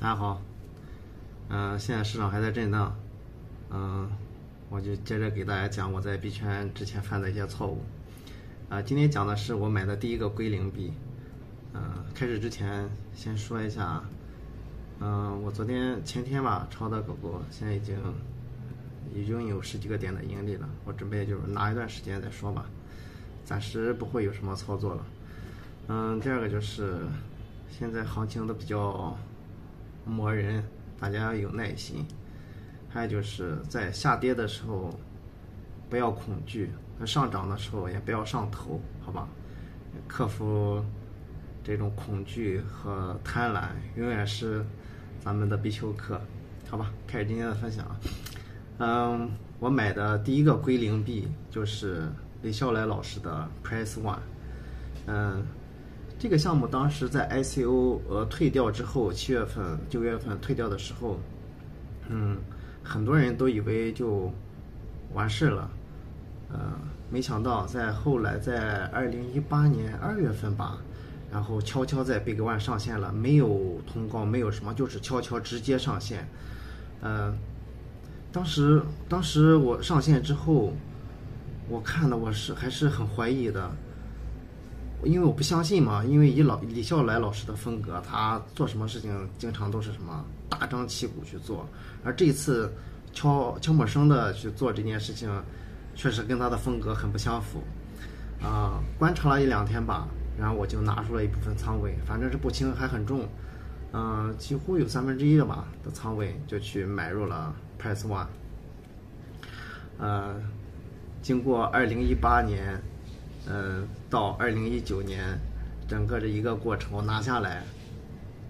大家好，嗯、现在市场还在震荡，嗯、我就接着给大家讲我在币圈之前犯的一些错误。啊、今天讲的是我买的第一个归零币。嗯、开始之前先说一下，嗯、我昨天前天吧抄的狗狗，现在已经已经有十几个点的盈利了，我准备就是拿一段时间再说吧，暂时不会有什么操作了。嗯，第二个就是现在行情都比较磨人，大家要有耐心。还有就是在下跌的时候不要恐惧，那上涨的时候也不要上头，好吧？克服这种恐惧和贪婪，永远是咱们的必修课，好吧？开始今天的分享。嗯，我买的第一个归零币就是李笑来老师的 Price One。嗯，这个项目当时在 ICO 呃退掉之后，七月份、九月份退掉的时候，嗯，很多人都以为就完事了，呃，没想到在后来在二零一八年二月份吧，然后悄悄在 Big One 上线了，没有通告，没有什么，就是悄悄直接上线，呃，当时当时我上线之后，我看了我是还是很怀疑的。因为我不相信嘛，因为以老李笑来老师的风格，他做什么事情经常都是什么大张旗鼓去做，而这一次悄悄没声的去做这件事情，确实跟他的风格很不相符。啊、观察了一两天吧，然后我就拿出了一部分仓位，反正是不轻还很重，嗯、几乎有三分之一的吧的仓位就去买入了 Price One。呃，经过二零一八年。嗯，到二零一九年，整个这一个过程我拿下来，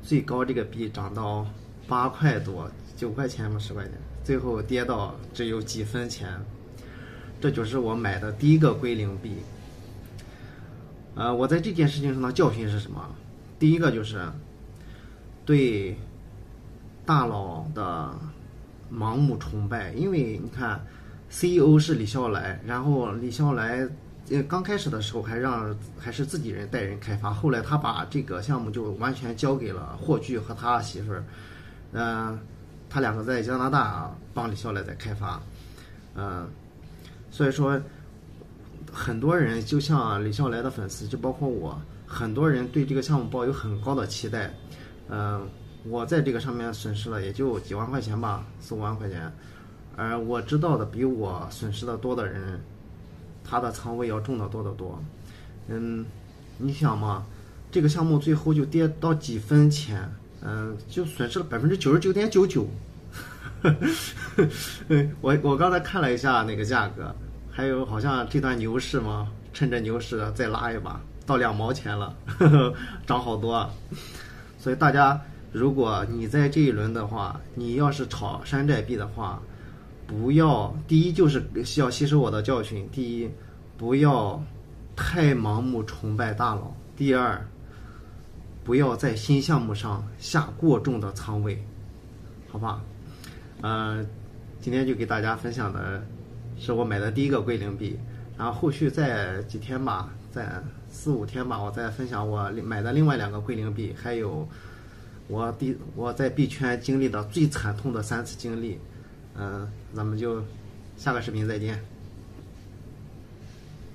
最高这个币涨到八块多，九块钱嘛，十块钱，最后跌到只有几分钱，这就是我买的第一个归零币。呃，我在这件事情上的教训是什么？第一个就是对大佬的盲目崇拜，因为你看，CEO 是李笑来，然后李笑来。呃，刚开始的时候还让还是自己人带人开发，后来他把这个项目就完全交给了霍炬和他媳妇儿，嗯，他两个在加拿大帮李笑来在开发，嗯，所以说很多人就像李笑来的粉丝，就包括我，很多人对这个项目抱有很高的期待，嗯，我在这个上面损失了也就几万块钱吧，四五万块钱，而我知道的比我损失的多的人。他的仓位要重得多得多，嗯，你想嘛，这个项目最后就跌到几分钱，嗯，就损失了百分之九十九点九九。我我刚才看了一下那个价格，还有好像这段牛市嘛，趁着牛市再拉一把，到两毛钱了，呵 呵涨好多。所以大家，如果你在这一轮的话，你要是炒山寨币的话，不要，第一就是要吸收我的教训。第一，不要太盲目崇拜大佬；第二，不要在新项目上下过重的仓位，好吧？呃，今天就给大家分享的是我买的第一个归零币，然后后续再几天吧，再四五天吧，我再分享我买的另外两个归零币，还有我第我在币圈经历的最惨痛的三次经历。嗯，咱们就下个视频再见。